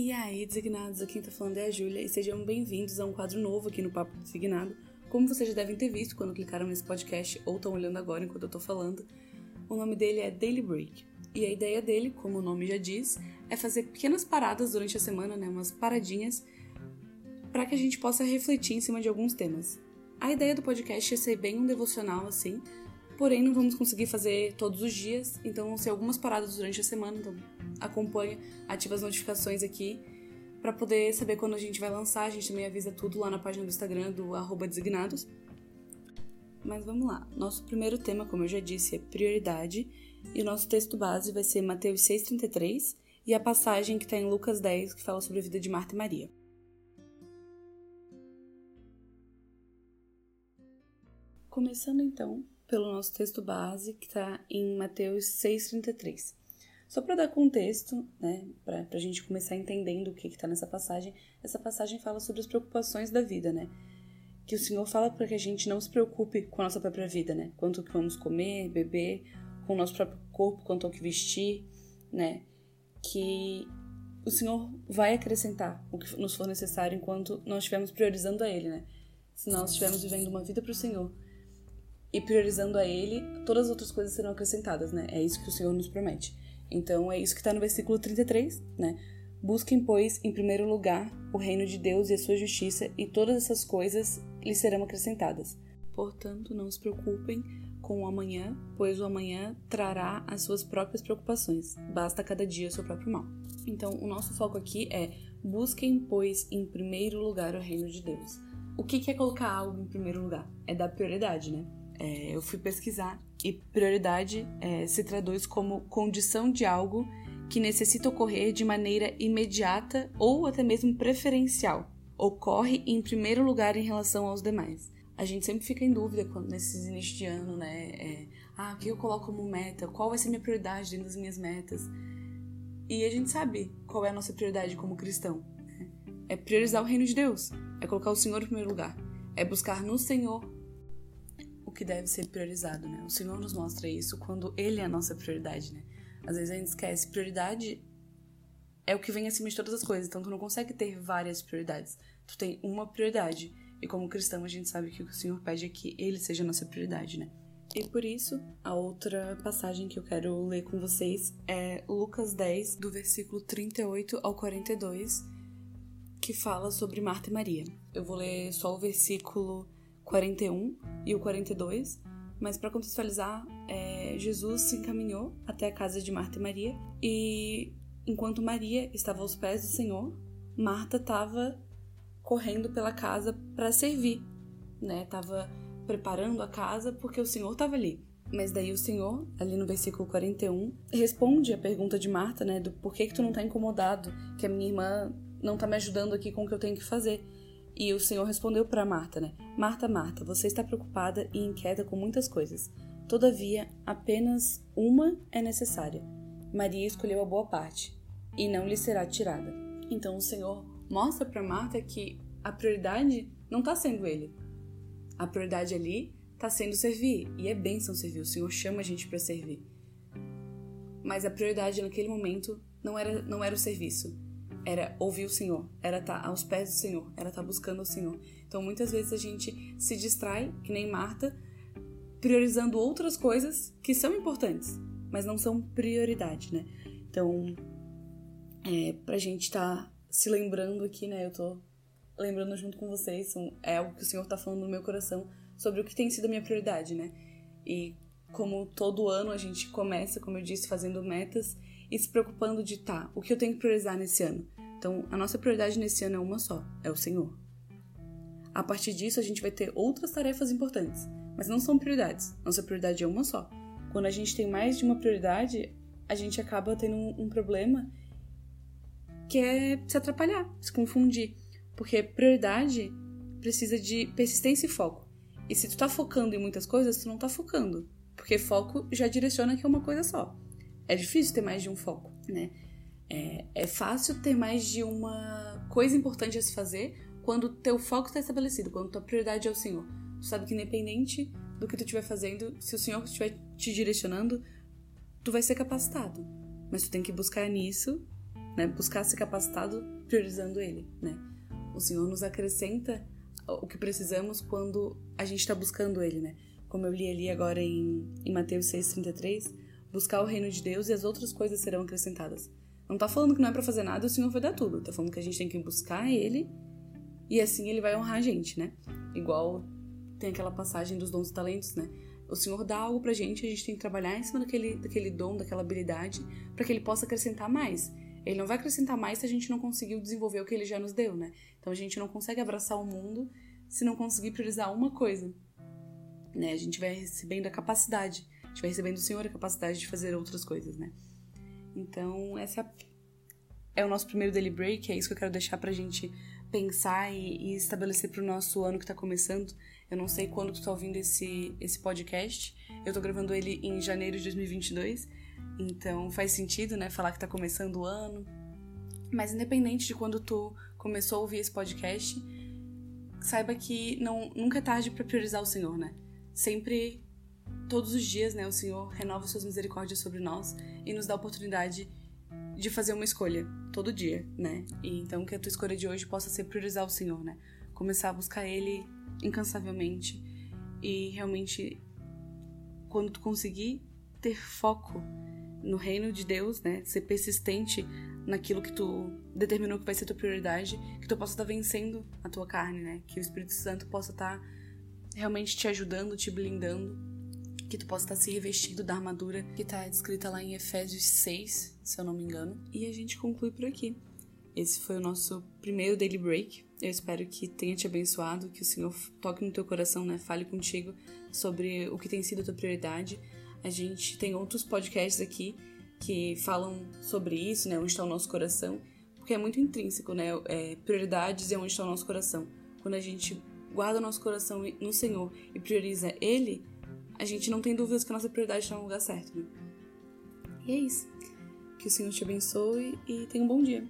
E aí, designados, aqui quem tá falando é a Júlia e sejam bem-vindos a um quadro novo aqui no Papo Designado. Como vocês já devem ter visto quando clicaram nesse podcast ou estão olhando agora enquanto eu tô falando, o nome dele é Daily Break. E a ideia dele, como o nome já diz, é fazer pequenas paradas durante a semana, né, umas paradinhas, para que a gente possa refletir em cima de alguns temas. A ideia do podcast é ser bem um devocional assim, porém não vamos conseguir fazer todos os dias, então vão ser algumas paradas durante a semana, então acompanha, ativa as notificações aqui para poder saber quando a gente vai lançar. A gente também avisa tudo lá na página do Instagram do designados. Mas vamos lá. Nosso primeiro tema, como eu já disse, é prioridade. E o nosso texto base vai ser Mateus 6,33 e a passagem que está em Lucas 10, que fala sobre a vida de Marta e Maria. Começando então pelo nosso texto base, que está em Mateus 6,33. Só para dar contexto, né, para a gente começar entendendo o que está nessa passagem, essa passagem fala sobre as preocupações da vida, né? Que o Senhor fala para que a gente não se preocupe com a nossa própria vida, né? Quanto que vamos comer, beber, com o nosso próprio corpo, quanto ao que vestir, né? Que o Senhor vai acrescentar o que nos for necessário enquanto nós estivermos priorizando a Ele, né? Se nós estivermos vivendo uma vida para o Senhor e priorizando a Ele, todas as outras coisas serão acrescentadas, né? É isso que o Senhor nos promete. Então é isso que está no versículo 33, né? Busquem, pois, em primeiro lugar o reino de Deus e a sua justiça, e todas essas coisas lhes serão acrescentadas. Portanto, não se preocupem com o amanhã, pois o amanhã trará as suas próprias preocupações. Basta cada dia o seu próprio mal. Então, o nosso foco aqui é busquem, pois, em primeiro lugar o reino de Deus. O que é colocar algo em primeiro lugar? É dar prioridade, né? É, eu fui pesquisar e prioridade é, se traduz como condição de algo que necessita ocorrer de maneira imediata ou até mesmo preferencial. Ocorre em primeiro lugar em relação aos demais. A gente sempre fica em dúvida quando, nesses inícios de ano, né? É, ah, o que eu coloco como meta? Qual vai ser minha prioridade dentro das minhas metas? E a gente sabe qual é a nossa prioridade como cristão. Né? É priorizar o reino de Deus. É colocar o Senhor em primeiro lugar. É buscar no Senhor que deve ser priorizado, né? O Senhor nos mostra isso quando Ele é a nossa prioridade, né? Às vezes a gente esquece, prioridade é o que vem acima de todas as coisas, então tu não consegue ter várias prioridades. Tu tem uma prioridade. E como cristão, a gente sabe que o que o Senhor pede é que Ele seja a nossa prioridade, né? E por isso, a outra passagem que eu quero ler com vocês é Lucas 10, do versículo 38 ao 42, que fala sobre Marta e Maria. Eu vou ler só o versículo 41 e o 42, mas para contextualizar, é, Jesus se encaminhou até a casa de Marta e Maria e enquanto Maria estava aos pés do Senhor, Marta estava correndo pela casa para servir, né? Tava preparando a casa porque o Senhor estava ali. Mas daí o Senhor, ali no versículo 41, responde a pergunta de Marta, né, do porquê que tu não tá incomodado, que a minha irmã não tá me ajudando aqui com o que eu tenho que fazer. E o Senhor respondeu para Marta, né? Marta, Marta, você está preocupada e inquieta com muitas coisas. Todavia, apenas uma é necessária. Maria escolheu a boa parte, e não lhe será tirada. Então o Senhor mostra para Marta que a prioridade não está sendo ele. A prioridade ali está sendo servir, e é bênção servir. O Senhor chama a gente para servir. Mas a prioridade naquele momento não era, não era o serviço, era ouvir o Senhor, era estar tá aos pés do Senhor, era estar tá buscando o Senhor. Então muitas vezes a gente se distrai, que nem Marta, priorizando outras coisas que são importantes, mas não são prioridade, né? Então, é, pra gente estar tá se lembrando aqui, né? Eu tô lembrando junto com vocês, é algo que o Senhor tá falando no meu coração sobre o que tem sido a minha prioridade, né? E como todo ano a gente começa, como eu disse, fazendo metas e se preocupando de tá, o que eu tenho que priorizar nesse ano? Então, a nossa prioridade nesse ano é uma só, é o Senhor. A partir disso, a gente vai ter outras tarefas importantes, mas não são prioridades. Nossa prioridade é uma só. Quando a gente tem mais de uma prioridade, a gente acaba tendo um, um problema que é se atrapalhar, se confundir. Porque prioridade precisa de persistência e foco. E se tu tá focando em muitas coisas, tu não tá focando. Porque foco já direciona que é uma coisa só é difícil ter mais de um foco, né? É, é fácil ter mais de uma coisa importante a se fazer quando teu foco está estabelecido, quando tua prioridade é o Senhor. Tu sabe que independente do que tu estiver fazendo, se o Senhor estiver te direcionando, tu vai ser capacitado. Mas tu tem que buscar nisso, né? Buscar ser capacitado priorizando Ele, né? O Senhor nos acrescenta o que precisamos quando a gente está buscando Ele, né? Como eu li ali agora em, em Mateus 6,33, buscar o reino de Deus e as outras coisas serão acrescentadas. Não tá falando que não é para fazer nada o Senhor vai dar tudo. Tá falando que a gente tem que buscar Ele e assim Ele vai honrar a gente, né? Igual tem aquela passagem dos dons e talentos, né? O Senhor dá algo pra gente, a gente tem que trabalhar em cima daquele, daquele dom, daquela habilidade, para que Ele possa acrescentar mais. Ele não vai acrescentar mais se a gente não conseguiu desenvolver o que Ele já nos deu, né? Então a gente não consegue abraçar o mundo se não conseguir priorizar uma coisa. Né? A gente vai recebendo a capacidade, a gente vai recebendo do Senhor a capacidade de fazer outras coisas, né? Então, essa é o nosso primeiro daily break, é isso que eu quero deixar pra gente pensar e, e estabelecer pro nosso ano que tá começando. Eu não sei quando tu tá ouvindo esse, esse podcast, eu tô gravando ele em janeiro de 2022, então faz sentido, né, falar que tá começando o ano. Mas independente de quando tu começou a ouvir esse podcast, saiba que não, nunca é tarde para priorizar o Senhor, né? Sempre, todos os dias, né, o Senhor renova suas misericórdias sobre nós e nos dá a oportunidade de fazer uma escolha todo dia, né? E então que a tua escolha de hoje possa ser priorizar o Senhor, né? Começar a buscar Ele incansavelmente e realmente quando tu conseguir ter foco no reino de Deus, né? Ser persistente naquilo que tu determinou que vai ser tua prioridade, que tu possa estar vencendo a tua carne, né? Que o Espírito Santo possa estar realmente te ajudando, te blindando, que tu possa estar se revestindo da armadura que está descrita lá em Efésios 6, se eu não me engano. E a gente conclui por aqui. Esse foi o nosso primeiro daily break. Eu espero que tenha te abençoado, que o Senhor toque no teu coração, né? Fale contigo sobre o que tem sido a tua prioridade a gente tem outros podcasts aqui que falam sobre isso, né? Onde está o nosso coração, porque é muito intrínseco, né? É, prioridades é onde está o nosso coração. Quando a gente guarda o nosso coração no Senhor e prioriza Ele, a gente não tem dúvidas que a nossa prioridade está no lugar certo, né? E é isso. Que o Senhor te abençoe e tenha um bom dia.